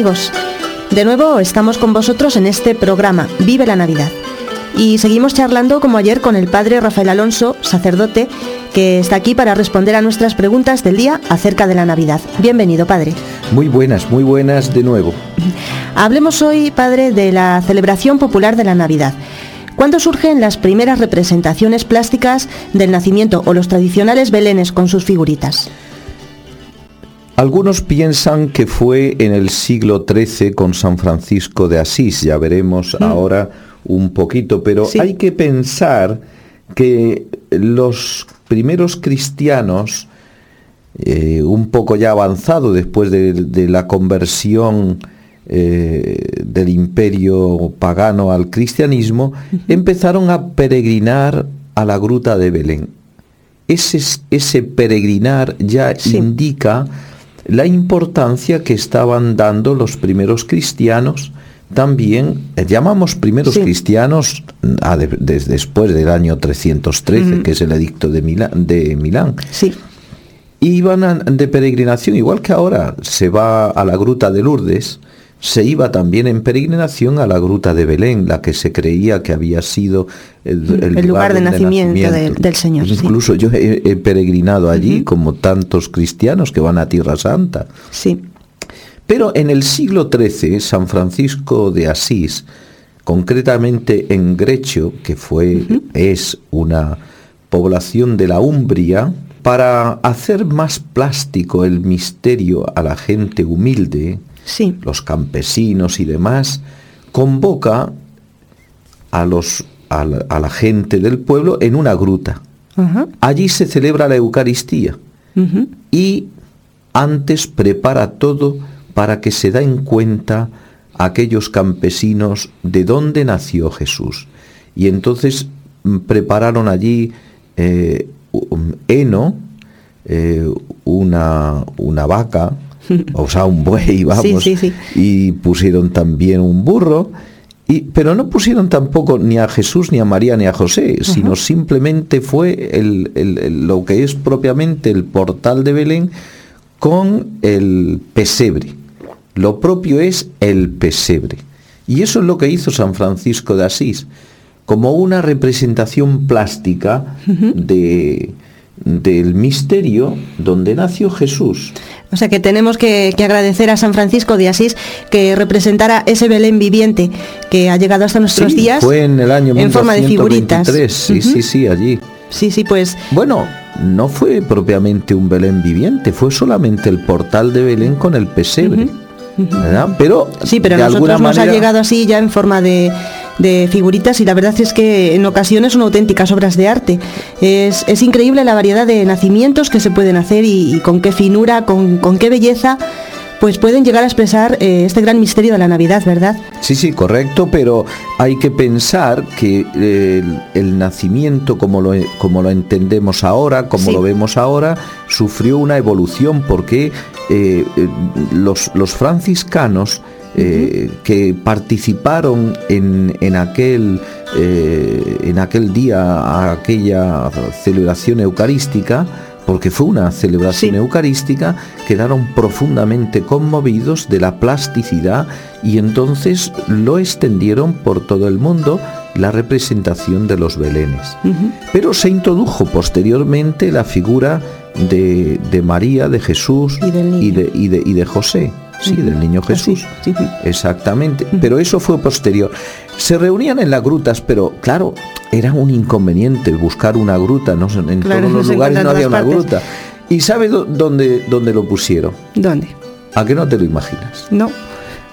amigos? De nuevo estamos con vosotros en este programa, Vive la Navidad. Y seguimos charlando como ayer con el padre Rafael Alonso, sacerdote, que está aquí para responder a nuestras preguntas del día acerca de la Navidad. Bienvenido, padre. Muy buenas, muy buenas de nuevo. Hablemos hoy, padre, de la celebración popular de la Navidad. ¿Cuándo surgen las primeras representaciones plásticas del nacimiento o los tradicionales belenes con sus figuritas? Algunos piensan que fue en el siglo XIII con San Francisco de Asís, ya veremos mm. ahora un poquito, pero hay que pensar que los primeros cristianos, eh, un poco ya avanzado después de, la conversión eh, del imperio pagano al cristianismo, empezaron a peregrinar a la gruta de Belén. Ese, ese peregrinar ya indica la importancia que estaban dando los primeros cristianos también eh, llamamos primeros cristianos desde después del año 313, que es el edicto de Milán. De Milán. Sí. Iban de peregrinación, igual que ahora se va a la gruta de Lourdes, se iba también en peregrinación a la gruta de Belén, la que se creía que había sido el, lugar, de, nacimiento, Del, Señor. Incluso yo he, peregrinado allí, como tantos cristianos que van a Tierra Santa. Sí. Pero en el siglo XIII, San Francisco de Asís, concretamente en Grecio, que fue, es una población de la Umbria, para hacer más plástico el misterio a la gente humilde, los campesinos y demás, convoca a, los, a, la, gente del pueblo en una gruta. Allí se celebra la Eucaristía y antes prepara todo para que se den cuenta aquellos campesinos de dónde nació Jesús. Y entonces mm, prepararon allí eh, heno, eh, una, una vaca, o sea, un buey, vamos, y pusieron también un burro, y, pero no pusieron tampoco ni a Jesús, ni a María, ni a José, sino simplemente fue el, lo que es propiamente el portal de Belén con el pesebre. Lo propio es el pesebre. Y eso es lo que hizo San Francisco de Asís, como una representación plástica de, del misterio donde nació Jesús. O sea que tenemos que, agradecer a San Francisco de Asís que representara ese Belén viviente que ha llegado hasta nuestros días. Fue en el año en forma de figuritas. Sí, sí, sí, allí. Sí, sí, pues. Bueno, no fue propiamente un Belén viviente, fue solamente el portal de Belén con el pesebre. Pero sí, pero a nosotros nos ha llegado así ya en forma de, figuritas y la verdad es que en ocasiones son auténticas obras de arte. Es, increíble la variedad de nacimientos que se pueden hacer y, con qué finura, con, con qué belleza pues pueden llegar a expresar eh, este gran misterio de la Navidad, ¿verdad? Sí, sí, correcto, pero hay que pensar que eh, el, nacimiento, como lo, como lo entendemos ahora, como lo vemos ahora, sufrió una evolución porque eh, los, los, franciscanos que participaron en, en aquel, en aquel día, aquella celebración eucarística, porque fue una celebración eucarística, quedaron profundamente conmovidos de la plasticidad y entonces lo extendieron por todo el mundo la representación de los belenes. Pero se introdujo posteriormente la figura de, María, de Jesús y, de, y de José. Sí, del niño Jesús. Exactamente. Pero eso fue posterior. Se reunían en las grutas, pero claro, era un inconveniente buscar una gruta. ¿no? En todos los lugares no había una gruta. ¿Y sabe dónde, dónde lo pusieron? ¿Dónde? ¿A qué no te lo imaginas? No.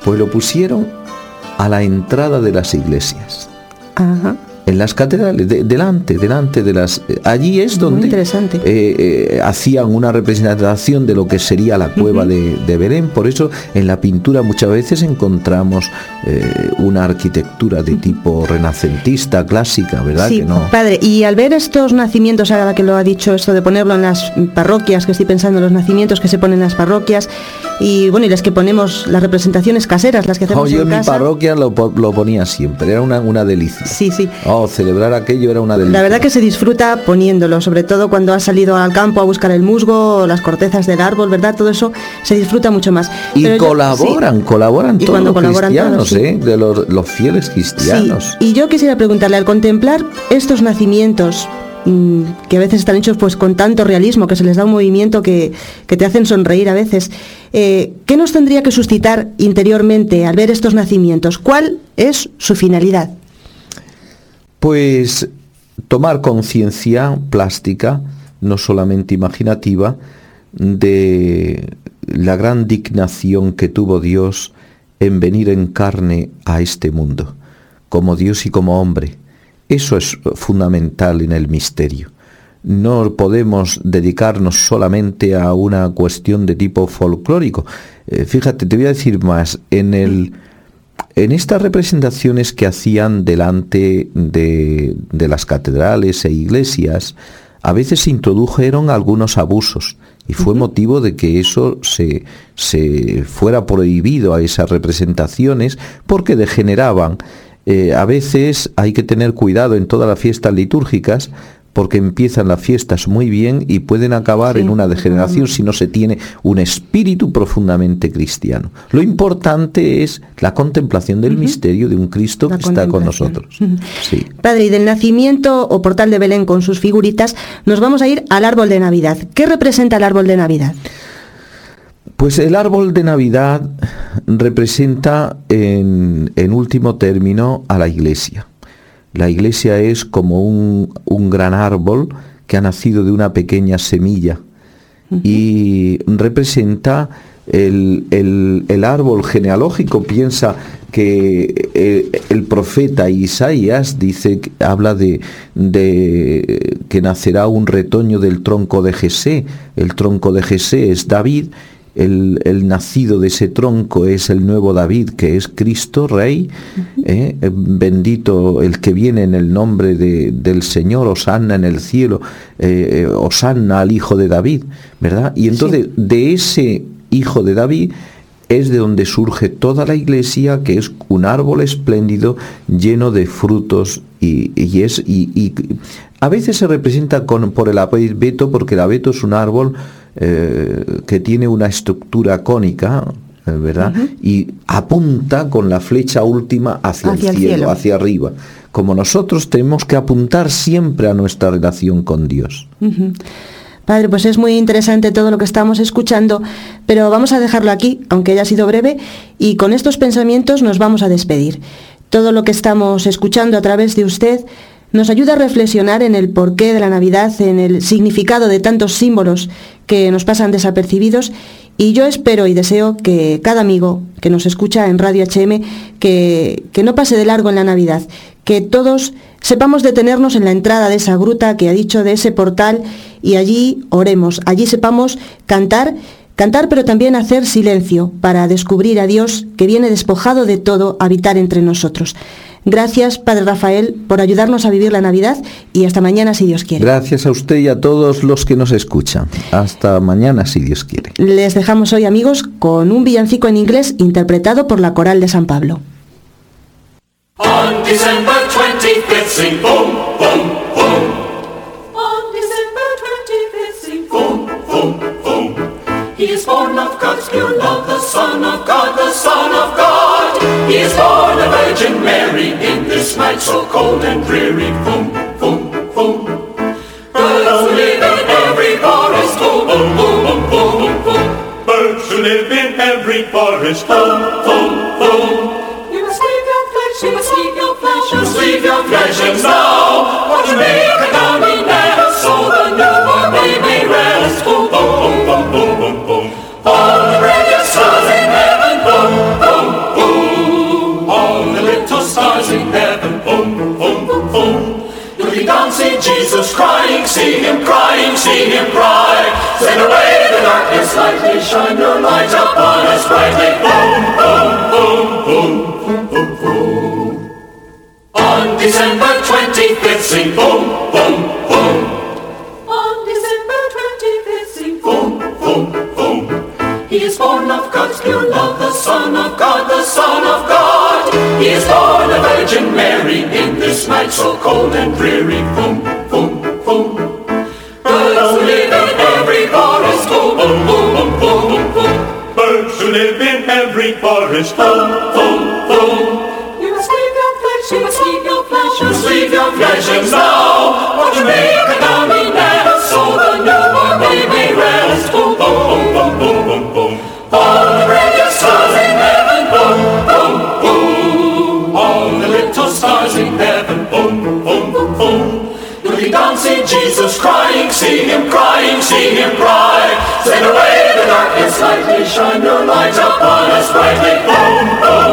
Pues lo pusieron a la entrada de las iglesias. Ajá en las catedrales, delante, delante de las... Eh, allí es donde eh, eh, hacían una representación de lo que sería la cueva de, de, Belén. Por eso en la pintura muchas veces encontramos una arquitectura de tipo renacentista, clásica, ¿verdad? Sí, padre, y al ver estos nacimientos, ahora que lo ha dicho esto de ponerlo en las parroquias, que estoy pensando en los nacimientos que se ponen en las parroquias, y bueno, y las que ponemos, las representaciones caseras, las que hacemos yo en mi parroquia lo, ponía siempre, era una, una delicia. Sí, sí. Oh, Celebrar aquello era una delicia. La verdad que se disfruta poniéndolo, sobre todo cuando has salido al campo a buscar el musgo, las cortezas del árbol, ¿verdad? Todo eso se disfruta mucho más. Y colaboran, colaboran todos los cristianos, ¿eh? de los, fieles cristianos. Y yo quisiera preguntarle, al contemplar estos nacimientos, mm, que a veces están hechos pues con tanto realismo, que se les da un movimiento que, te hacen sonreír a veces. Eh, ¿Qué nos tendría que suscitar interiormente al ver estos nacimientos? ¿Cuál es su finalidad? Pues tomar conciencia plástica, no solamente imaginativa, de la gran dignación que tuvo Dios en venir en carne a este mundo, como Dios y como hombre. Eso es fundamental en el misterio. No podemos dedicarnos solamente a una cuestión de tipo folclórico. Eh, fíjate, te voy a decir más, en el en estas representaciones que hacían delante de, las catedrales e iglesias, a veces se introdujeron algunos abusos y fue motivo de que eso se, se, fuera prohibido a esas representaciones porque degeneraban. Eh, a veces hay que tener cuidado en todas las fiestas litúrgicas porque empiezan las fiestas muy bien y pueden acabar en una degeneración si no se tiene un espíritu profundamente cristiano. Lo importante es la contemplación del misterio de un Cristo que está con nosotros. Padre, y del nacimiento o portal de Belén con sus figuritas, nos vamos a ir al árbol de Navidad. ¿Qué representa el árbol de Navidad? Pues el árbol de Navidad representa en último término a la iglesia. La iglesia es como un, gran árbol que ha nacido de una pequeña semilla y representa el, árbol genealógico. Piensa que eh, el, profeta Isaías dice, habla de, de, que nacerá un retoño del tronco de Jesé. El tronco de Jesé es David el, nacido de ese tronco es el nuevo David, que es Cristo, Rey, ¿eh? Eh, bendito el que viene en el nombre del Señor, Osanna en el cielo, eh, Osanna al Hijo de David, ¿verdad? Y entonces de ese Hijo de David es de donde surge toda la iglesia, que es un árbol espléndido lleno de frutos y, es y, a veces se representa con, por el abeto, porque el abeto es un árbol eh, que tiene una estructura cónica, eh, ¿verdad? Y apunta con la flecha última hacia, el, cielo, hacia arriba. Como nosotros tenemos que apuntar siempre a nuestra relación con Dios. Padre, pues es muy interesante todo lo que estamos escuchando, pero vamos a dejarlo aquí, aunque haya sido breve, y con estos pensamientos nos vamos a despedir. Todo lo que estamos escuchando a través de usted nos ayuda a reflexionar en el porqué de la Navidad, en el significado de tantos símbolos que nos pasan desapercibidos y yo espero y deseo que cada amigo que nos escucha en Radio HM, que, que, no pase de largo en la Navidad, que todos sepamos detenernos en la entrada de esa gruta que ha dicho, de ese portal, y allí oremos, allí sepamos cantar, cantar pero también hacer silencio para descubrir a Dios que viene despojado de todo a habitar entre nosotros. Gracias, Padre Rafael, por ayudarnos a vivir la Navidad y hasta mañana si Dios quiere. Gracias a usted y a todos los que nos escuchan. Hasta mañana si Dios quiere. Les dejamos hoy, amigos, con un villancico en inglés interpretado por la Coral de San Pablo. Night so cold and dreary. Boom, boom, boom. Birds who live in every forest. Boom, boom, boom, boom, boom, boom, boom. Birds who live in every forest. Boom, boom, boom. You must leave your flesh, you must leave your flesh, you must leave your flesh and now. Jesus crying, see him crying, see him cry. Send away the darkness, lightly shine your light upon us brightly. Boom, boom, boom, boom, boom, boom. On December 25th, sing boom, boom, boom. On December 25th, sing boom, boom, boom. He is born of God's pure love, the Son of God, the Son of God. He is born of Virgin Mary this night so cold and dreary. Boom, boom, boom. Birds who live in every forest. Boom, boom, boom, boom, boom, boom. Birds who live in every forest. Boom, boom, boom. You must leave your flesh, you must leave your flesh, you must leave your flesh now. What you make a boom. Looking down, see Jesus crying, see him crying, see him cry. Send away the darkness, lightly shine your light upon us brightly.